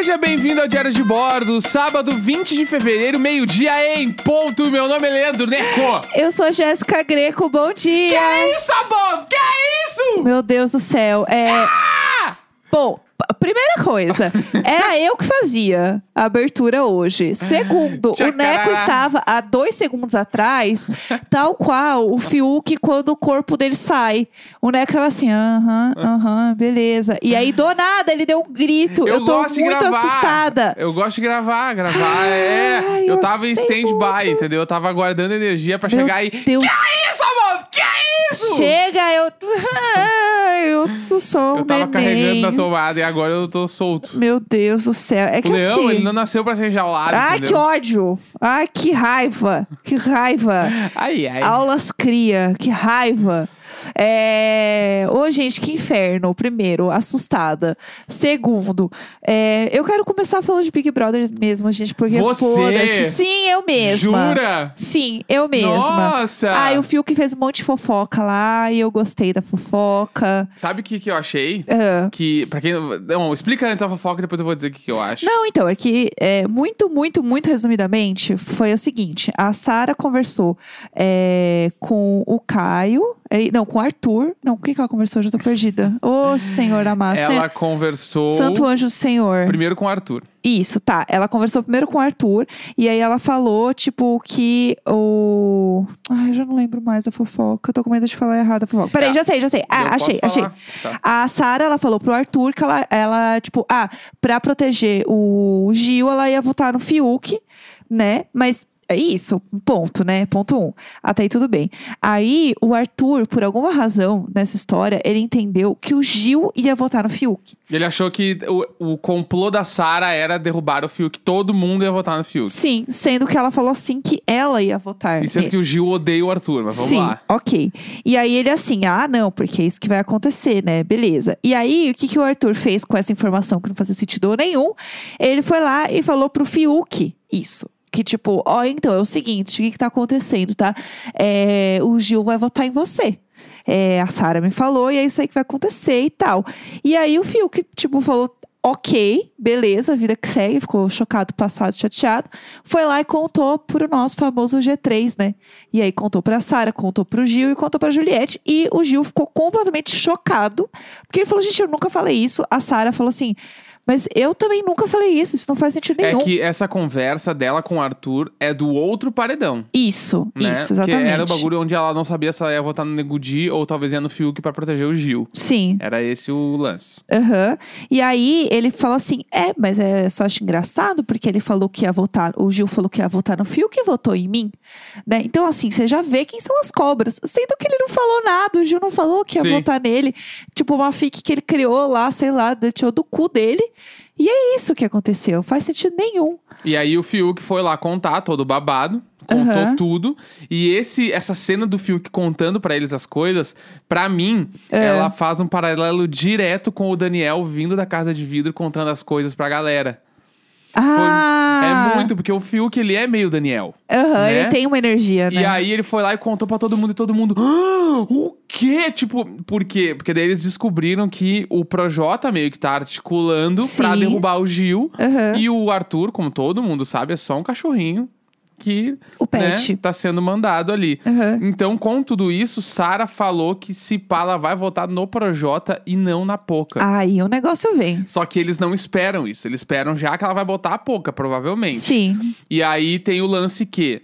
Seja bem-vindo ao Diário de Bordo, sábado 20 de fevereiro, meio-dia em ponto. Meu nome é Leandro Neco. Eu sou Jéssica Greco, bom dia! Que é isso, amor? Que é isso? Meu Deus do céu, é... Ah! Bom, primeira coisa, era eu que fazia a abertura hoje. Segundo, o. Neco estava há dois segundos atrás, tal qual o Fiuk quando o corpo dele sai. O Neco tava assim, aham, aham, beleza. E aí, do nada, ele deu um grito. Eu, tô gosto de muito assustada. Eu gosto de gravar, gravar é. Ai, eu eu tava em stand-by, entendeu? Eu tava aguardando energia Meu chegar e. Deus. Que é isso, amor? Que é isso? Chega, eu... eu sou um Eu tava neném. carregando na tomada e agora eu tô solto. Meu Deus do céu. É que O leão, assim... ele não nasceu pra ser enjaulado. Ai, entendeu? que ódio! Ai, que raiva! Que raiva! Ai, ai. Aulas cria, que raiva! É... Ô, gente, que inferno. Primeiro, assustada. Segundo, é, eu quero começar falando de Big Brothers mesmo, gente, porque Você? foda-se. Sim, eu mesma. Jura? Sim, eu mesma. Nossa! Ai, o Fiuk fez um monte de fofoca lá e eu gostei da fofoca. Sabe o que, que eu achei? Ah. Que, pra quem. Não, explica antes a fofoca e depois eu vou dizer o que, que eu acho. Não, então, é que é, muito, muito, muito resumidamente, foi o seguinte: a Sara conversou é, com o Caio. É, não, com o Arthur. Não, com quem que ela conversou? Eu Já tô perdida. Ô, Senhor amado. Ela Sen- conversou Santo anjo do Senhor. primeiro com o Arthur. Isso, tá. Ela conversou primeiro com o Arthur. E aí ela falou, tipo, que o. Ai, eu já não lembro mais da fofoca. Eu tô com medo de falar errado a fofoca. Peraí, Tá. já sei, já sei. Ah, achei, achei. Tá. A Sara, ela falou pro Arthur que ela, ela, tipo, ah, pra proteger o Gil, ela ia votar no Fiuk, né? Mas é isso, ponto, né? Ponto um. Até aí tudo bem. Aí o Arthur, por alguma razão nessa história, ele entendeu que o Gil ia votar no Fiuk. Ele achou que o, o complô da Sarah era derrubar o Fiuk. Todo mundo ia votar no Fiuk. Sim, sendo que ela falou assim que ela ia votar. E sendo nele. que o Gil odeia o Arthur, mas vamos Sim, lá. ok. E aí ele assim, ah, não, porque é isso que vai acontecer, né? Beleza. E aí, o que, que o Arthur fez com essa informação que não fazia sentido nenhum? Ele foi lá e falou pro Fiuk isso. Que tipo, ó, então, é o seguinte, o que, que tá acontecendo, tá? É, o Gil vai votar em você. É, a Sara me falou, e é isso aí que vai acontecer e tal. E aí o Fiuk, tipo, falou. Ok, beleza, vida que segue, ficou chocado, passado, chateado. Foi lá e contou pro nosso famoso G3, né? E aí contou pra Sara, contou pro Gil e contou pra Juliette. E o Gil ficou completamente chocado. Porque ele falou, gente, eu nunca falei isso. A Sara falou assim, mas eu também nunca falei isso, isso não faz sentido É nenhum. que essa conversa dela com o Arthur é do outro paredão. Isso, Né? isso, Que exatamente. era o bagulho onde ela não sabia se ela ia votar no Negudi ou talvez ia no Fiuk pra proteger o Gil. Sim. Era esse o lance. Aham. E aí ele falou assim: é, mas é só acho engraçado, porque ele falou que ia votar, o Gil falou que ia votar no Fio que votou em mim. Né? Então, assim, você já vê quem são as cobras. Sendo que ele não falou nada, o Gil não falou que ia Sim. votar nele. Tipo, uma fic que ele criou lá, sei lá, tirou do cu dele. E é isso que aconteceu. Faz sentido nenhum. E aí o Fiuk foi lá contar todo babado, contou Aham. tudo. E esse essa cena do Fiuk contando pra eles as coisas, pra mim, É. ela faz um paralelo direto com o Daniel vindo da casa de vidro contando as coisas pra galera. Ah! É muito, porque o Fiuk, ele é meio Daniel. Aham, né? ele tem uma energia, né? E aí ele foi lá e contou pra todo mundo e todo mundo. "Ah, o quê? Tipo, por quê? Porque daí eles descobriram que o Projota meio que tá articulando pra Sim. derrubar o Gil. Aham. E o Arthur, como todo mundo sabe, é só um cachorrinho que O pet. né, tá sendo mandado ali. Aham. Então, com tudo isso, Sara falou que se pá, ela vai votar no Projota e não na Poca. Aí o negócio vem. Só que eles não esperam isso. Eles esperam já que ela vai botar a Poca, provavelmente. Sim. E aí tem o lance que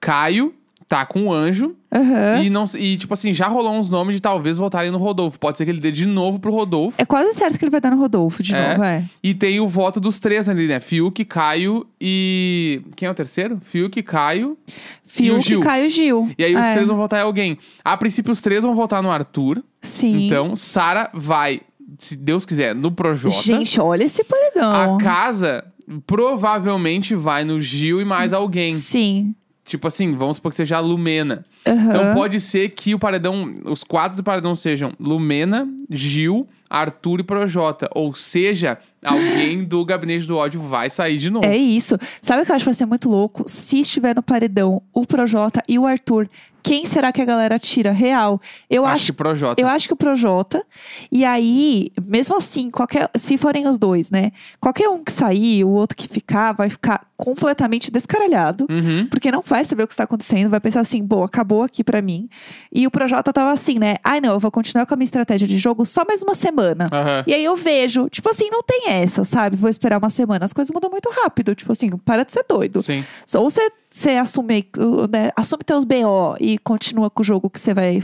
Caio tá com o anjo Aham. e não e tipo assim, já rolou uns nomes de talvez votarem no Rodolfo. Pode ser que ele dê de novo pro Rodolfo. É quase certo que ele vai dar no Rodolfo de É. novo, é. E tem o voto dos três ali, né? Fiuk, Caio e. Quem é o terceiro? Fiuk, Caio. Fiuk, Gil. Caio Gil. E aí os É. três vão votar em alguém. A princípio, os três vão votar no Arthur. Sim. Então, Sara vai, se Deus quiser, no Projota. Gente, olha esse paredão. A casa provavelmente vai no Gil e mais alguém. Sim. Tipo assim, vamos supor que seja a Lumena. Aham. Então pode ser que o paredão, os quatro do paredão sejam Lumena, Gil, Arthur e Projota. Ou seja, Alguém do gabinete do ódio vai sair de novo. É isso. Sabe o que eu acho que vai ser muito louco? Se estiver no paredão o Projota e o Arthur, quem será que a galera tira? Real. Eu acho, acho que Projota. Eu acho que o Projota. E aí, mesmo assim, qualquer, se forem os dois, né? Qualquer um que sair, o outro que ficar, vai ficar completamente descaralhado. Uhum. Porque não vai saber o que está acontecendo, vai pensar assim, bom, acabou aqui pra mim. E o Projota tava assim, né? Ai, não, eu vou continuar com a minha estratégia de jogo só mais uma semana. Aham. E aí eu vejo, tipo assim, não tem essa, sabe? Vou esperar uma semana. As coisas mudam muito rápido. Tipo assim, para de ser doido. Sim. Ou você, você assume, né, assume teus BO e continua com o jogo que você vai.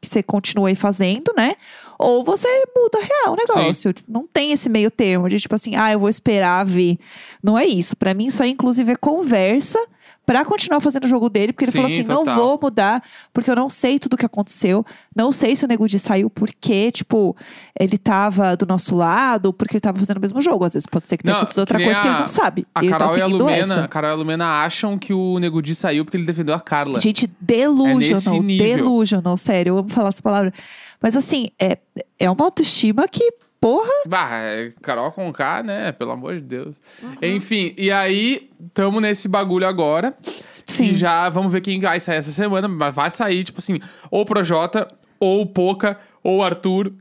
Que você continua aí fazendo, né? Ou você muda real o negócio. Tipo, Não tem esse meio termo de tipo assim, ah, eu vou esperar ver. Não é isso. Pra mim, isso aí, inclusive, é conversa pra continuar fazendo o jogo dele, porque ele Sim, falou assim: total. não vou mudar, porque eu não sei tudo o que aconteceu. Não sei se o Nego Di saiu porque, tipo, ele tava do nosso lado, porque ele tava fazendo o mesmo jogo. Às vezes pode ser que tenha Não, acontecido outra coisa que ele a- não sabe. A ele Carol, tá e a Lumena, essa. a Carol e a Lumena acham que o Nego Di saiu porque ele defendeu a Carla. Gente, É delusional, nível. delusional, sério, eu amo falar essa palavra. Mas assim, é, é uma autoestima que, porra, Bah, é Carol com K, né? Pelo amor de Deus. Uhum. Enfim, e aí, tamo nesse bagulho agora. sim. E já vamos ver quem vai sair essa semana. Mas vai sair, tipo assim, ou Projota, ou Poca, ou Arthur.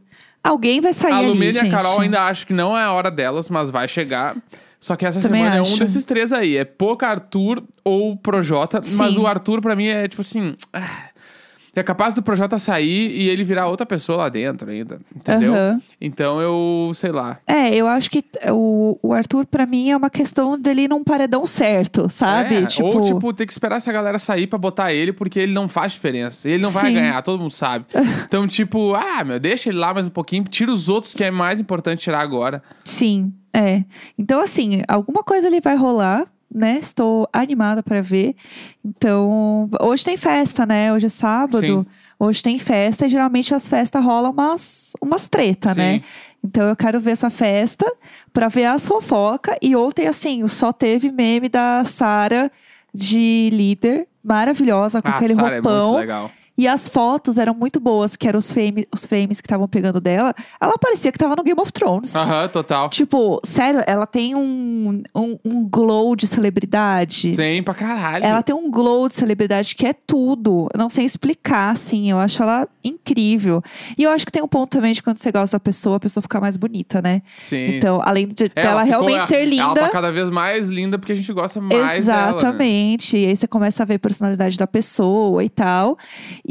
Alguém vai sair a Lumena e a Carol ainda acho que não é a hora delas, mas vai chegar. Só que essa Também semana é um acho. desses três aí. É Poca, Arthur ou Projota. Mas Sim. o Arthur, pra mim, é tipo assim. ah, É capaz do Projota sair e ele virar outra pessoa lá dentro ainda. Entendeu? Aham. Então eu, sei lá. É, eu acho que o, o Arthur, pra mim, é uma questão dele ir num paredão certo, sabe? É, tipo, Ou, tipo, ter que esperar essa galera sair pra botar ele, porque ele não faz diferença. Ele não vai Sim. ganhar, todo mundo sabe. Então, tipo, ah, meu, deixa ele lá mais um pouquinho, tira os outros que é mais importante tirar agora. sim, é. Então, assim, alguma coisa ali vai rolar. Né? Estou animada pra ver. Então, hoje tem festa, né? Hoje é sábado. Sim. Hoje tem festa e geralmente as festas rolam umas, umas treta, Sim. né? Então eu quero ver essa festa pra ver as fofocas. E ontem, assim, só teve meme da Sara de líder, maravilhosa, com ah, aquele Sarah é muito roupão. legal. E as fotos eram muito boas, que eram os, frame, os frames que estavam pegando dela. Ela parecia que tava no Game of Thrones. Aham, total. Tipo, sério, ela tem um, um, um glow de celebridade. Sim, pra caralho. Ela tem um glow de celebridade que é tudo. Eu não sei explicar, assim. Eu acho ela incrível. E eu acho que tem um ponto também de quando você gosta da pessoa, a pessoa ficar mais bonita, né? Sim. Então, além de É, dela ficou- realmente ser linda. Ela tá cada vez mais linda porque a gente gosta mais dela. né? Exatamente. E aí você começa a ver a personalidade da pessoa e tal.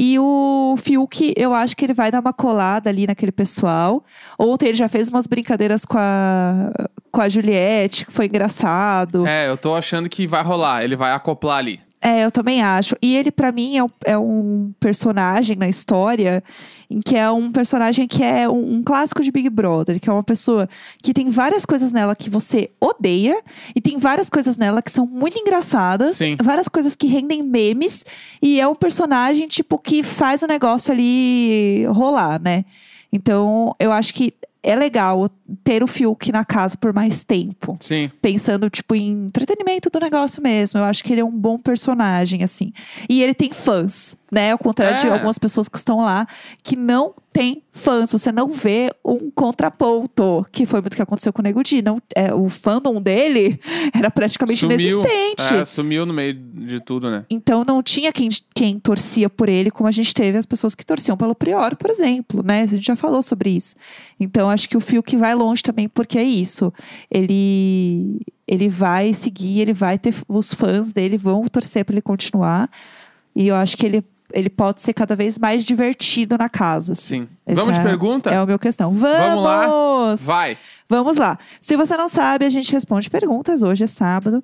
E o Fiuk, eu acho que ele vai dar uma colada ali naquele pessoal. Ontem ele já fez umas brincadeiras com a, com a Juliette, que foi engraçado. É, eu tô achando que vai rolar. Ele vai acoplar ali. É, eu também acho. E ele, pra mim, é um, é um personagem na história em que é um personagem que é um, um clássico de Big Brother, que é uma pessoa que tem várias coisas nela que você odeia e tem várias coisas nela que são muito engraçadas, Sim. várias coisas que rendem memes e é um personagem tipo que faz o negócio ali rolar, né? Então, eu acho que é legal ter o Fiuk na casa por mais tempo Sim. pensando, tipo, em entretenimento do negócio mesmo. Eu acho que ele é um bom personagem, assim. E ele tem fãs, né? Ao contrário de É. algumas pessoas que estão lá que não tem fãs. Você não vê um contraponto, que foi muito o que aconteceu com o Nego Di. Não, é, o fandom dele era praticamente Sumiu. inexistente. É, sumiu no meio de tudo, né? Então não tinha quem, quem torcia por ele, como a gente teve as pessoas que torciam pelo Prior, por exemplo, né? A gente já falou sobre isso. Então acho que o Fiuk vai longe também, porque é isso. Ele ele vai seguir, ele vai ter os fãs dele vão torcer para ele continuar. E eu acho que ele ele pode ser cada vez mais divertido na casa. Sim. Essa Vamos de é- pergunta? É a minha questão. Vamos! Vamos lá? Vai. Vamos lá. Se você não sabe, a gente responde perguntas. Hoje é sábado.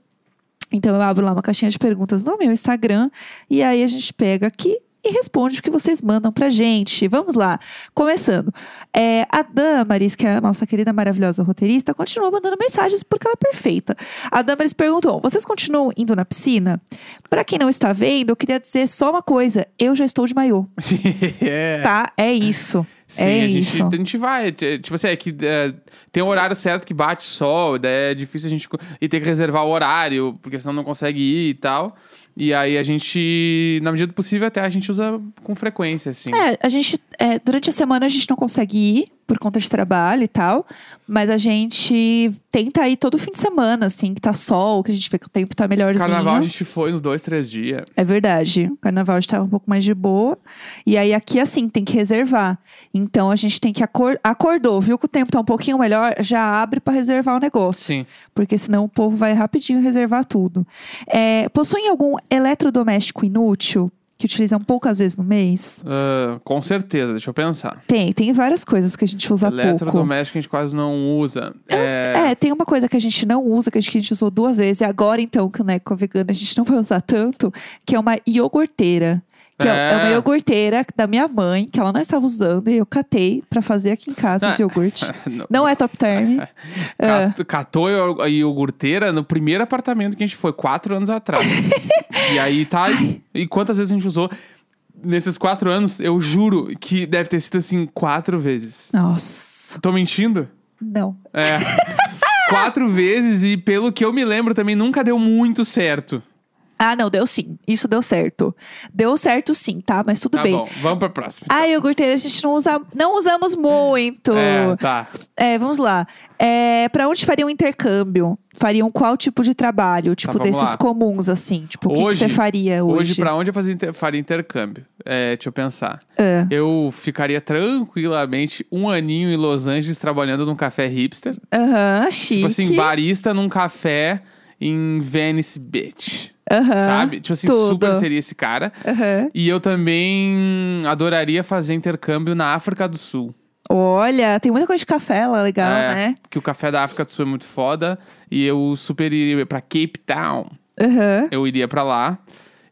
Então eu abro lá uma caixinha de perguntas no meu Instagram. E aí a gente pega aqui e responde o que vocês mandam pra gente. Vamos lá. Começando. É, a Damaris, que é a nossa querida maravilhosa roteirista, continua mandando mensagens porque ela é perfeita. A Damaris perguntou: vocês continuam indo na piscina? Pra quem não está vendo, eu queria dizer só uma coisa: eu já estou de maiô. é. Tá? É isso. Sim, é a, gente, isso. a gente vai. t- Tipo assim, é que é, tem um horário certo que bate sol, daí é difícil a gente. E ter que reservar o horário, porque senão não consegue ir e tal. E aí a gente, na medida do possível, até a gente usa com frequência, assim. É, a gente. é, durante a semana a gente não consegue ir por conta de trabalho e tal. Mas a gente tenta ir todo fim de semana, assim, que tá sol, que a gente vê que o tempo tá melhorzinho. Carnaval a gente foi uns dois, três dias. É verdade. O carnaval estava um pouco mais de boa. E aí aqui, assim, tem que reservar. Então a gente tem que acor acordou, viu que o tempo tá um pouquinho melhor, já abre pra reservar o negócio. Sim. Porque senão o povo vai rapidinho reservar tudo. É, possuem algum eletrodoméstico inútil que utilizam poucas vezes no mês? Ah, com certeza, deixa eu pensar. Tem, tem várias coisas que a gente usa pouco. Eletrodoméstico a gente quase não usa. Não sei- É... tem uma coisa que a gente não usa, que a gente, que a gente usou duas vezes, e agora então, que né, com a vegana a gente não vai usar tanto, que é uma iogurteira. Que é. É. é uma iogurteira da minha mãe, que ela não estava usando, e eu catei pra fazer aqui em casa os iogurtes. Não. Não é top term. É. Cat- Catou a iogurteira no primeiro apartamento que a gente foi, quatro anos atrás. e aí tá. E quantas vezes a gente usou? Nesses quatro anos, eu juro que deve ter sido assim quatro vezes. Nossa, Tô mentindo? não. É. quatro vezes e pelo que eu me lembro também nunca deu muito certo. Ah, não, deu sim. Isso deu certo. Deu certo sim, tá? Mas tudo Tá bem. bom, vamos pra próxima. A iogurteira a gente não usa, não usamos muito. É, tá. É, vamos lá. É, para onde faria um intercâmbio? Fariam qual tipo de trabalho? Tipo, Tá, desses lá. comuns, assim. Tipo, o que você faria hoje? Hoje, pra onde eu fazia inter- faria intercâmbio? É, deixa eu pensar. É. Eu ficaria tranquilamente um aninho em Los Angeles trabalhando num café hipster. Aham, chique. Tipo assim, barista num café em Venice Beach. Aham, sabe? Tipo assim, tudo. super seria esse cara. Aham. E eu também adoraria fazer intercâmbio na África do Sul. Olha, tem muita coisa de café lá, legal, É, né? Que o café da África do Sul é muito foda. E eu super iria pra Cape Town. Aham. Eu iria pra lá.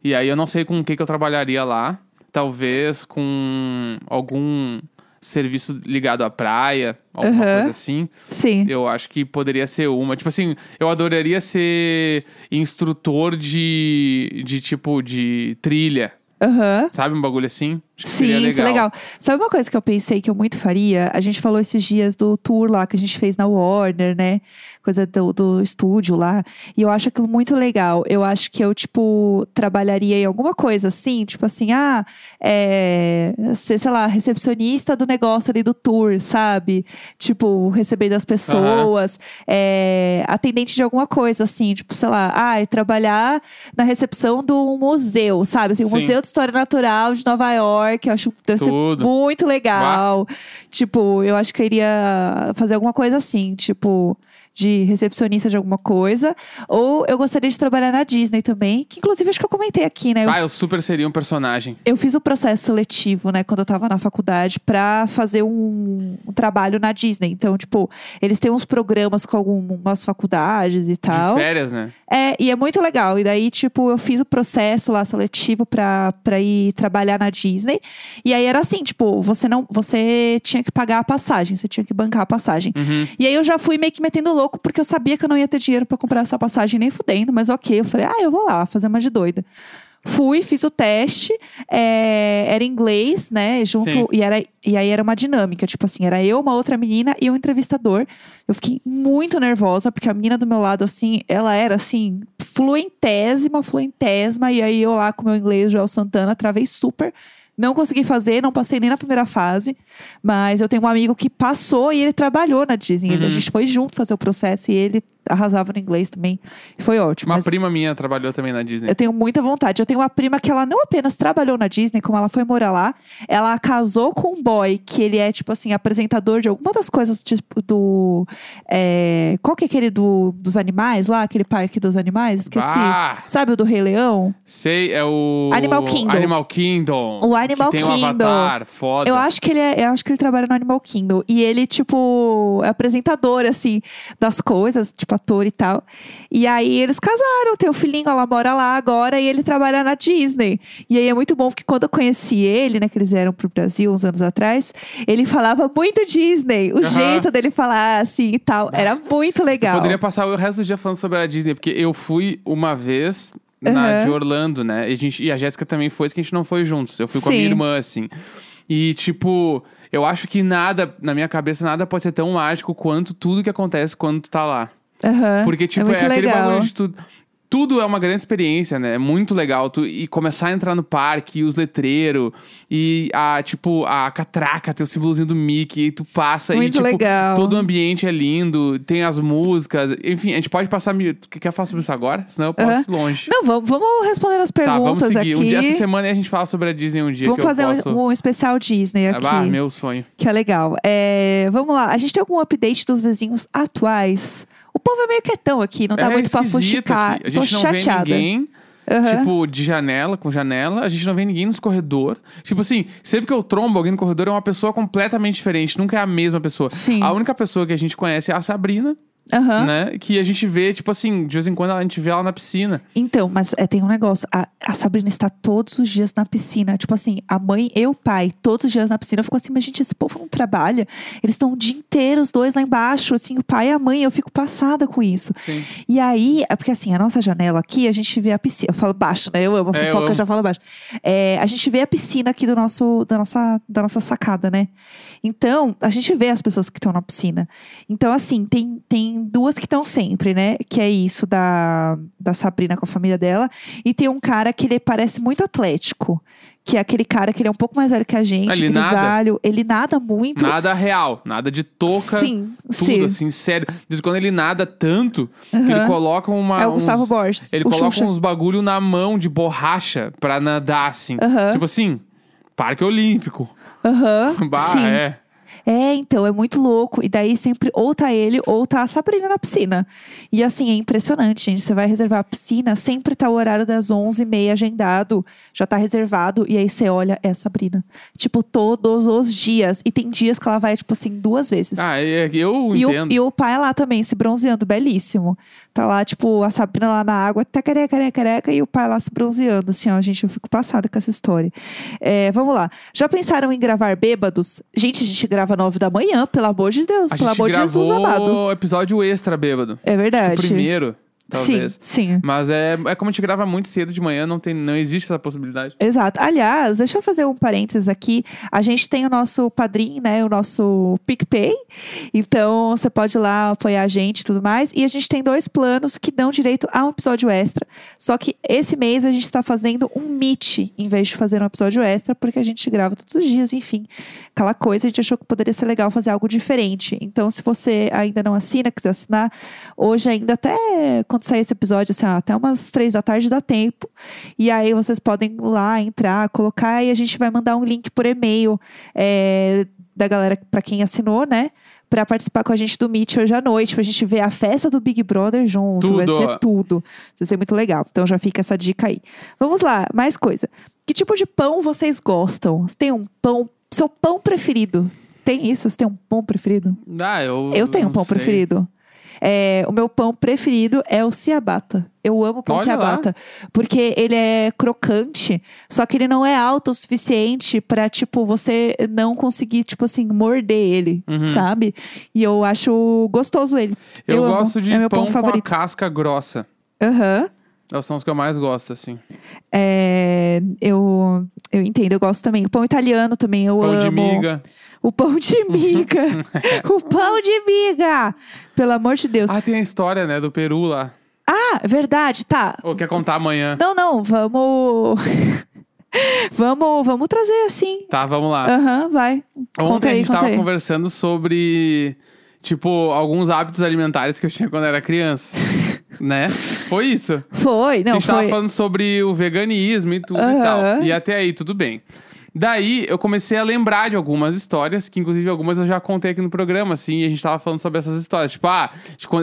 E aí eu não sei com o que, que eu trabalharia lá. Talvez com algum serviço ligado à praia, alguma Aham. coisa assim. Sim. Eu acho que poderia ser uma. Tipo assim, eu adoraria ser instrutor de, de tipo, de trilha. Aham. Sabe? Um bagulho assim. Sim, legal. isso é legal. Sabe uma coisa que eu pensei que eu muito faria? A gente falou esses dias do tour lá que a gente fez na Warner, né? Coisa do, do estúdio lá. E eu acho aquilo muito legal. Eu acho que eu, tipo, trabalharia em alguma coisa assim, tipo assim, ah, é, ser, sei lá, recepcionista do negócio ali do tour, sabe? Tipo, recebendo as pessoas, é, atendente de alguma coisa, assim, tipo, sei lá, ah, e trabalhar na recepção do museu, sabe? Assim, o Sim. Museu de História Natural de Nova York, eu acho deve muito legal. Tipo, eu acho que eu iria fazer alguma coisa assim, tipo, de recepcionista de alguma coisa. Ou eu gostaria de trabalhar na Disney também, que inclusive acho que eu comentei aqui, né? Eu Ah, eu super seria um personagem. eu fiz o processo seletivo, né, quando eu tava na faculdade, pra fazer um, um trabalho na Disney. Então, tipo, eles têm uns programas com algumas faculdades e tal. De férias, né? É, e é muito legal. E daí, tipo, eu fiz o processo lá seletivo pra, pra ir trabalhar na Disney. E aí era assim, tipo, você não. Você tinha que pagar a passagem, você tinha que bancar a passagem. Uhum. E aí eu já fui meio que metendo louco, porque eu sabia que eu não ia ter dinheiro pra comprar essa passagem nem fudendo, mas ok. Eu falei, ah, eu vou lá, fazer uma de doida. Fui, fiz o teste, é, era inglês, né? Junto. Sim. E, era, e aí era uma dinâmica, tipo assim, era eu, uma outra menina e um entrevistador. Eu fiquei muito nervosa, porque a menina do meu lado, assim, ela era assim, fluentésima, fluentésima. E aí eu lá com meu inglês, Joel Santana, travei super. Não consegui fazer, não passei nem na primeira fase. Mas eu tenho um amigo que passou e ele trabalhou na Disney. Uhum. A gente foi junto fazer o processo e ele arrasava no inglês também. Foi ótimo. Uma mas prima minha trabalhou também na Disney. Eu tenho muita vontade. Eu tenho uma prima que ela não apenas trabalhou na Disney, como ela foi morar lá, ela casou com um boy que ele é, tipo assim, apresentador de alguma das coisas, tipo, do. é, qual que é aquele do, dos animais lá? Aquele parque dos animais? Esqueci. Ah, Sabe o do Rei Leão? sei, é o... Animal Kingdom. Animal Kingdom. O Animal que tem um Kingdom. avatar, foda. Eu acho que ele é, eu acho que ele trabalha no Animal Kingdom. E ele, tipo, é apresentador, assim, das coisas, tipo, ator e tal. E aí eles casaram, tem o filhinho, ela mora lá agora e ele trabalha na Disney. E aí é muito bom porque quando eu conheci ele, né, que eles vieram pro Brasil uns anos atrás, ele falava muito Disney. O jeito dele falar assim e tal. Era muito legal. Poderia passar o resto do dia falando sobre a Disney, porque eu fui uma vez na de Orlando, né? E a, gente, e a Jéssica também foi, que a gente não foi juntos. Eu fui com a minha Sim. irmã, assim. E, tipo, eu acho que nada, na minha cabeça, nada pode ser tão mágico quanto tudo que acontece quando tu tá lá. Aham. Porque, tipo, é é, aquele legal. bagulho de tu. Tudo é uma grande experiência, né? É muito legal. Tu, e começar a entrar no parque, e os letreiros, e a, tipo, a catraca, tem o símbolozinho do Mickey, e tu passa Muito e, tipo, legal. todo o ambiente é lindo, tem as músicas. Enfim, a gente pode passar. mi- Tu quer falar sobre isso agora? Senão eu posso Aham. ir longe. Não, vamos, vamos responder as Tá, vamos perguntas seguir. aqui. Um dia, essa semana a gente fala sobre a Disney um dia vamos que eu fazer um- posso... um, especial Disney aqui. Ah, meu sonho. Que é legal. É, vamos lá. A gente tem algum update dos vizinhos atuais? O povo é meio quietão aqui, não dá é muito pra fuxicar. aqui. A Tô gente não chateada. vê ninguém, Aham. tipo, de janela, com janela. A gente não vê ninguém nos corredor. Tipo assim, sempre que eu trombo alguém no corredor é uma pessoa completamente diferente. Nunca é a mesma pessoa. Sim. A única pessoa que a gente conhece é a Sabrina, Aham. né? Que a gente vê, tipo assim, de vez em quando a gente vê ela na piscina. Então, mas é, tem um negócio. A, a Sabrina está todos os dias na piscina. Tipo assim, a mãe e o pai, todos os dias na piscina. Eu fico assim, mas gente, esse povo não trabalha. Eles estão o dia inteiro, os dois lá embaixo. Assim, o pai e a mãe. Eu fico passada com isso. Sim. E aí, é porque assim, a nossa janela aqui, a gente vê a piscina. Eu falo baixo, né? Eu amo a É, eu fofoca, eu amo. já falo baixo. É, a gente vê a piscina aqui do nosso, da, nossa, da nossa sacada, né? Então, a gente vê as pessoas que estão na piscina. Então, assim, tem, tem duas que estão sempre, né? Que é isso da, da Sabrina com a família dela. E tem um cara que ele parece muito atlético. Que é aquele cara que ele é um pouco mais velho que a gente, Ele nada? grisalho. Ele nada muito. Nada real, nada de touca. Sim, Tudo sim. assim, sério. Diz quando ele nada tanto que ele coloca uma. É o uns- Gustavo Borges. Ele coloca Xuxa. uns bagulho na mão de borracha pra nadar, assim. Aham. Tipo assim, Parque Olímpico. Aham. Bah, sim. é. É, então, é muito louco. E daí sempre ou tá ele ou tá a Sabrina na piscina. E assim, é impressionante, gente. Você vai reservar a piscina, sempre tá o horário das 11h30 agendado. Já tá reservado. E aí você olha, é a Sabrina. Tipo, todos os dias. E tem dias que ela vai, tipo assim, duas vezes. Ah, é, eu E o, entendo. e o pai lá também, se bronzeando, belíssimo. Tá lá, tipo, a Sabrina lá na água, tá careca, careca, careca, e o pai lá se bronzeando, assim, ó. Gente, eu fico passada com essa história. É, vamos lá. Já pensaram em gravar bêbados? Gente, a gente grava nove da manhã, pelo amor de Deus, A pelo gente amor de Jesus amado. episódio extra, bêbado. É O verdade. primeiro, talvez. Sim, sim. Mas é, é como a gente grava muito cedo de manhã, não, tem, não existe essa possibilidade. Exato. Aliás, deixa eu fazer um parênteses aqui. A gente tem o nosso padrinho, né? O nosso PicPay. Então, você pode ir lá apoiar a gente e tudo mais. E a gente tem dois planos que dão direito a um episódio extra. Só que esse mês a gente está fazendo um meet em vez de fazer um episódio extra, porque a gente grava todos os dias, enfim. Aquela coisa, a gente achou que poderia ser legal fazer algo diferente. Então, se você ainda não assina, quiser assinar, hoje ainda até quando sair esse episódio, assim, ó, até umas três da tarde dá tempo. E aí vocês podem ir lá entrar, colocar e a gente vai mandar um link por e-mail é, da galera para quem assinou, né? Pra participar com a gente do Meet hoje à noite, pra gente ver a festa do Big Brother junto. Vai Tudo. ser tudo. Vai ser muito legal. Então já fica essa dica aí. Vamos lá, mais coisa. Que tipo de pão vocês gostam? Tem um pão, seu pão preferido? Tem isso? Você tem um pão preferido? Ah, eu. Eu tenho um pão sei. preferido. É, o meu pão preferido é o ciabatta. Eu amo pão Olha lá. ciabatta. Porque ele é crocante, só que ele não é alto o suficiente pra, tipo, você não conseguir, tipo assim, morder ele, Uhum. sabe? E eu acho gostoso ele. Eu, amo. gosto de é meu pão, pão, com a favorito. casca grossa. Aham. Elas são os que eu mais gosto, assim. É, eu, eu entendo, eu gosto também. O pão italiano também, eu Pão amo. de miga. O pão de miga. o pão de miga. Pelo amor de Deus. Ah, tem a história, né, do Peru lá. Ah, verdade, tá. Ou quer contar amanhã? Não, não, vamos. vamos, vamos trazer assim. Tá, vamos lá. Aham, vai. Ontem conta a aí, gente conta tava aí. conversando sobre, tipo, alguns hábitos alimentares que eu tinha quando era criança. Né? Foi isso. Foi, a não, gente tava foi. falando sobre o veganismo e tudo e Aham. tal. E até aí, tudo bem. Daí, eu comecei a lembrar de algumas histórias, que inclusive algumas eu já contei aqui no programa, assim, e a gente tava falando sobre essas histórias. Tipo, ah,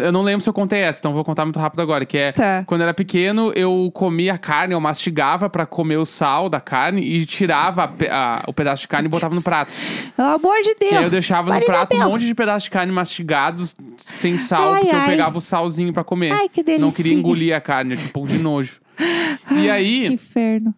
eu não lembro se eu contei essa, então vou contar muito rápido agora, que é, Tá. quando eu era pequeno, eu comia carne, eu mastigava pra comer o sal da carne e tirava a a- o pedaço de carne e botava no prato. Pelo amor de Deus. E aí eu deixava no prato um monte de pedaço de carne mastigados, sem sal, Ai, porque eu ai. pegava o salzinho pra comer. Ai, que Não queria engolir a carne, eu um pouco de nojo. E aí, Que inferno.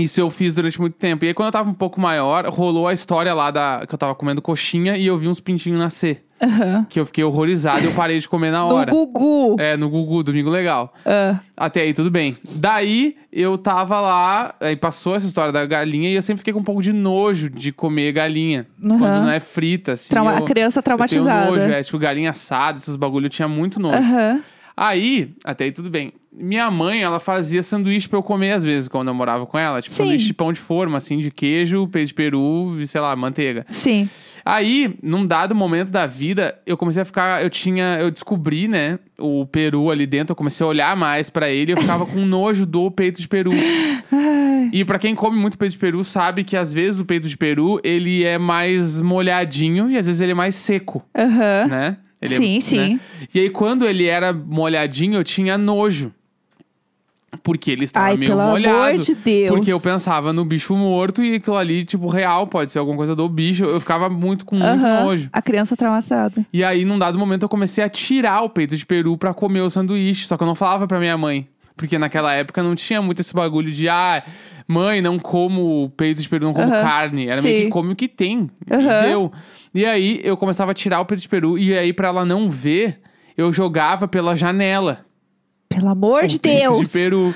Isso eu fiz durante muito tempo. E aí, quando eu tava um pouco maior, rolou a história lá da que eu tava comendo coxinha e eu vi uns pintinhos nascer. Aham. Que eu fiquei horrorizado e eu parei de comer na No hora. Gugu. É, no Gugu, domingo legal. Ah, Até aí, tudo bem. Daí, eu tava lá, aí passou essa história da galinha e eu sempre fiquei com um pouco de nojo de comer galinha. Aham. Quando não é frita, assim. trauma- eu, a criança eu tenho traumatizada. nojo, é, tipo, galinha assada, esses bagulho, eu tinha muito nojo. Aham. Aí, até aí tudo bem. minha mãe, ela fazia sanduíche pra eu comer às vezes quando eu morava com ela. Tipo, Sim. sanduíche de pão de forma, assim, de queijo, peito de peru e, sei lá, manteiga. Sim. Aí, num dado momento da vida, eu comecei a ficar. Eu tinha. Eu descobri, né? O peru ali dentro. Eu comecei a olhar mais pra ele. Eu ficava com nojo do peito de peru. E pra quem come muito peito de peru, sabe que às vezes o peito de peru ele é mais molhadinho e às vezes ele é mais seco, Aham. né? Ele é- Sim, né? sim. E aí, quando ele era molhadinho, eu tinha nojo. Porque ele estava Ai, meio pelo molhado. amor de Deus. Porque eu pensava no bicho morto e aquilo ali, tipo, real, pode ser alguma coisa do bicho. Eu ficava muito com muito Aham. nojo. A criança traumatizada. E aí, num dado momento, eu comecei a tirar o peito de peru pra comer o sanduíche. Só que eu não falava pra minha mãe. Porque naquela época não tinha muito esse bagulho de, ah, mãe, não como peito de peru, não como Aham. carne. Era meio Sim. que come o que tem. Aham. E deu. E aí, eu começava a tirar o peito de peru. E aí, pra ela não ver, eu jogava pela janela. Pelo amor o de peito Deus. de peru.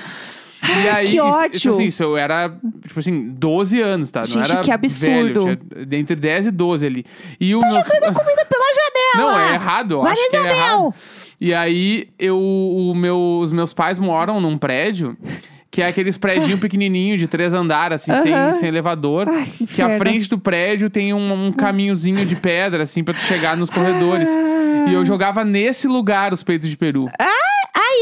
E aí, que isso- ódio. Isso, assim, isso eu era, tipo assim, 12 anos, tá? Gente, não era que absurdo. velho. Tinha entre 10 e 12 ali. E o Tá jogando comida pela janela. Não, é errado. Eu acho que é errado. E aí, eu, o meu, os meus pais moram num prédio que é aqueles prédios pequenininho de três andares, assim, Aham. sem, sem elevador. Ai, que que à inferno. frente do prédio tem um, um caminhozinho de pedra, assim, pra tu chegar nos corredores. Ah. E eu jogava nesse lugar os peitos de peru.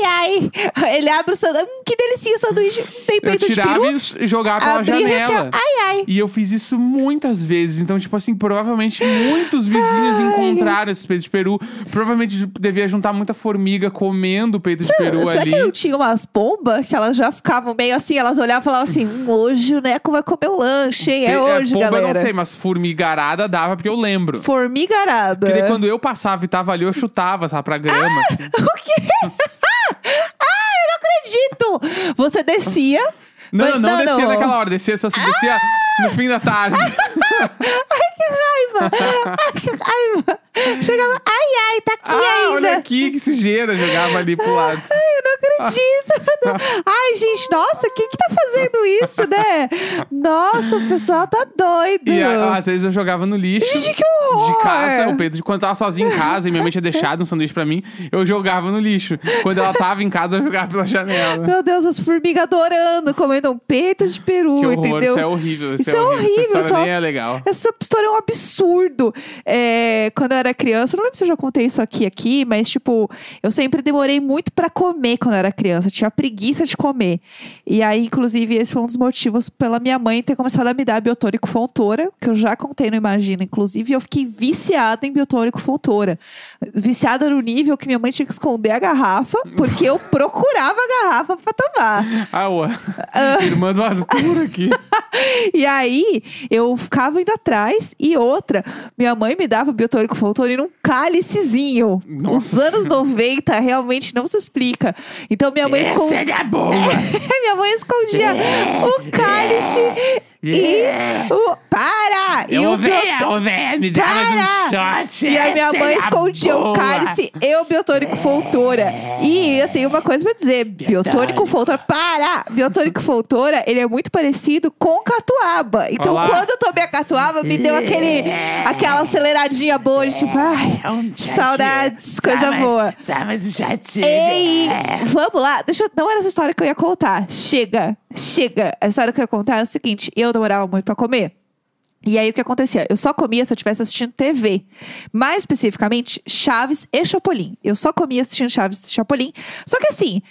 Ai, ai. Ele abre o sanduíche. Hum, que delicinha o sanduíche. Tem eu peito de tirava peru. e jogava pela Abri e janela. assim, ai, ai. E eu fiz isso muitas vezes. Então, tipo assim, provavelmente muitos vizinhos Ai. encontraram esses peitos de peru. Provavelmente devia juntar muita formiga comendo peito de peru Será ali. que não tinha umas pombas que elas já ficavam meio assim? Elas olhavam e falavam assim: hum, hoje o Neco vai comer o lanche, hein? É Te- hoje, pomba galera. eu não sei, mas formigarada dava porque eu lembro. Formigarada. Porque daí quando eu passava e tava ali, eu chutava, sabe, pra grama. assim. O quê? Ah, não acredito! Você descia. Não, mas- não, descia naquela hora, descia, só se descia no fim da tarde. Raiva! Ai, que raiva! Chegava, ai, ai, tá aqui ah, ainda. olha aqui, que sujeira, jogava ali pro lado. Ai, eu não acredito. Ai, gente, nossa, quem que tá fazendo isso, né? Nossa, o pessoal tá doido. E a- às vezes eu jogava no lixo. Gente, que horror! De casa, o peito de quando eu tava sozinho em casa e minha mãe tinha deixado um sanduíche pra mim, eu jogava no lixo. Quando ela tava em casa, eu jogava pela janela. Meu Deus, as formigas adorando, comendo um peito de peru, Que horror, entendeu? isso é horrível. Isso, Isso é horrível, Essa história só- nem é legal. Essa história é um absurdo. É, quando eu era criança, não lembro se eu já contei isso aqui, aqui, mas tipo, eu sempre demorei muito pra comer quando eu era criança. Eu tinha preguiça de comer. E aí, inclusive, esse foi um dos motivos pela minha mãe ter começado a me dar biotônico Fontoura, que eu já contei no Imagina, inclusive, e eu fiquei viciada em biotônico Fontoura. Viciada no nível que minha mãe tinha que esconder a garrafa, porque eu procurava a garrafa pra tomar. Ah, ué. Irmã do Arthur aqui. E aí, eu ficava indo atrás. E outra, minha mãe me dava o biotônico Fontoura num cálicezinho. Nossa Os anos 90 realmente não se explica. Então, minha mãe escondia. é boa. minha mãe escondia o cálice e o. Para! e o biotônico. ovelha, me dá mais um shot. E a minha mãe escondia o cálice e o biotônico Fontoura. E eu tenho uma coisa pra dizer: biotônico Fontoura. Para! Biotônico Fontoura, ele é muito parecido com catuaba. Então, Olá. quando eu tomei a catuaba, me deu aquele, aquela aceleradinha boa, de tipo, ai, saudades, coisa boa. Tá, mas um chatinho. Ei, vamos lá. Deixa eu. Não era essa história que eu ia contar. Chega, chega. A história que eu ia contar é o seguinte: eu demorava muito pra comer. E aí o que acontecia? Eu só comia se eu estivesse assistindo TV. Mais especificamente, Chaves e Chapolin. Eu só comia assistindo Chaves e Chapolin. Só que assim,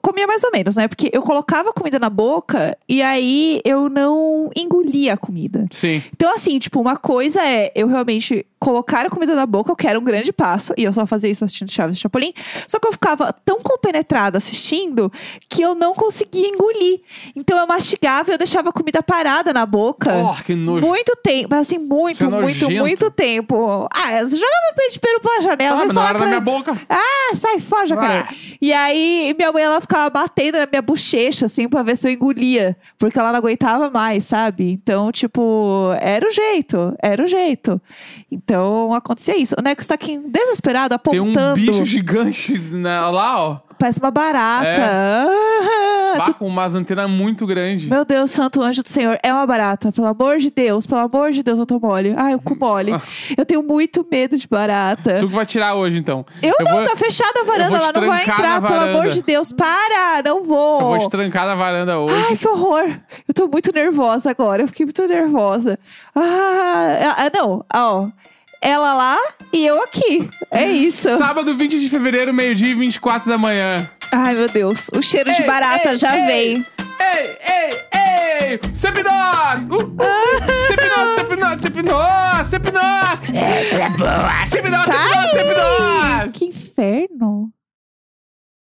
comia mais ou menos, né? Porque eu colocava comida na boca e aí eu não engolia a comida. Sim. Então, assim, tipo, uma coisa é eu realmente colocar a comida na boca, o que era um grande passo, e eu só fazia isso assistindo Chaves e Chapolin. Só que eu ficava tão compenetrada assistindo que eu não conseguia engolir. Então eu mastigava e eu deixava a comida parada na boca. Oh, que nojo. Muito tempo, mas assim, muito, é muito, nojento. muito tempo. Ah, eu jogava peito de peru pela janela. Ah, não era pra na minha boca. Ah, sai fora, jacaré. Ah. E aí, minha mãe, ela ficava batendo na minha bochecha, assim, pra ver se eu engolia. Porque ela não aguentava mais, sabe? Então, tipo, era o jeito. Era o jeito. Então, acontecia isso. O Neco está aqui desesperado, Tem um apontando. bicho gigante na- lá, ó. Parece uma barata. É. Ah, Ah, Bah, tu- com umas antenas muito grandes. Meu Deus, santo anjo do Senhor. É uma barata. Pelo amor de Deus. Pelo amor de Deus, eu tô mole. Ai, o cu mole. Eu tenho muito medo de barata. Tu que vai tirar hoje, então. Eu, não, vou, tá fechada a varanda, vou te ela não vai trancar entrar, pelo amor de Deus. Para! Não vou! Eu vou te trancar na varanda hoje. Ai, que horror! Eu tô muito nervosa agora. Eu fiquei muito nervosa. Ah, ah, não. Ó, ela lá e eu aqui. É isso. Sábado, 20 de fevereiro, meio-dia e 24 da manhã. Ai, meu Deus. O cheiro de barata ei, já ei. vem. Ei, ei, ei! Sepinoc! Uh, uh, uh. Sepinoc, Sepinoc, Sepinoc, Sepinoc! Essa é boa! Sepinoc, Que inferno!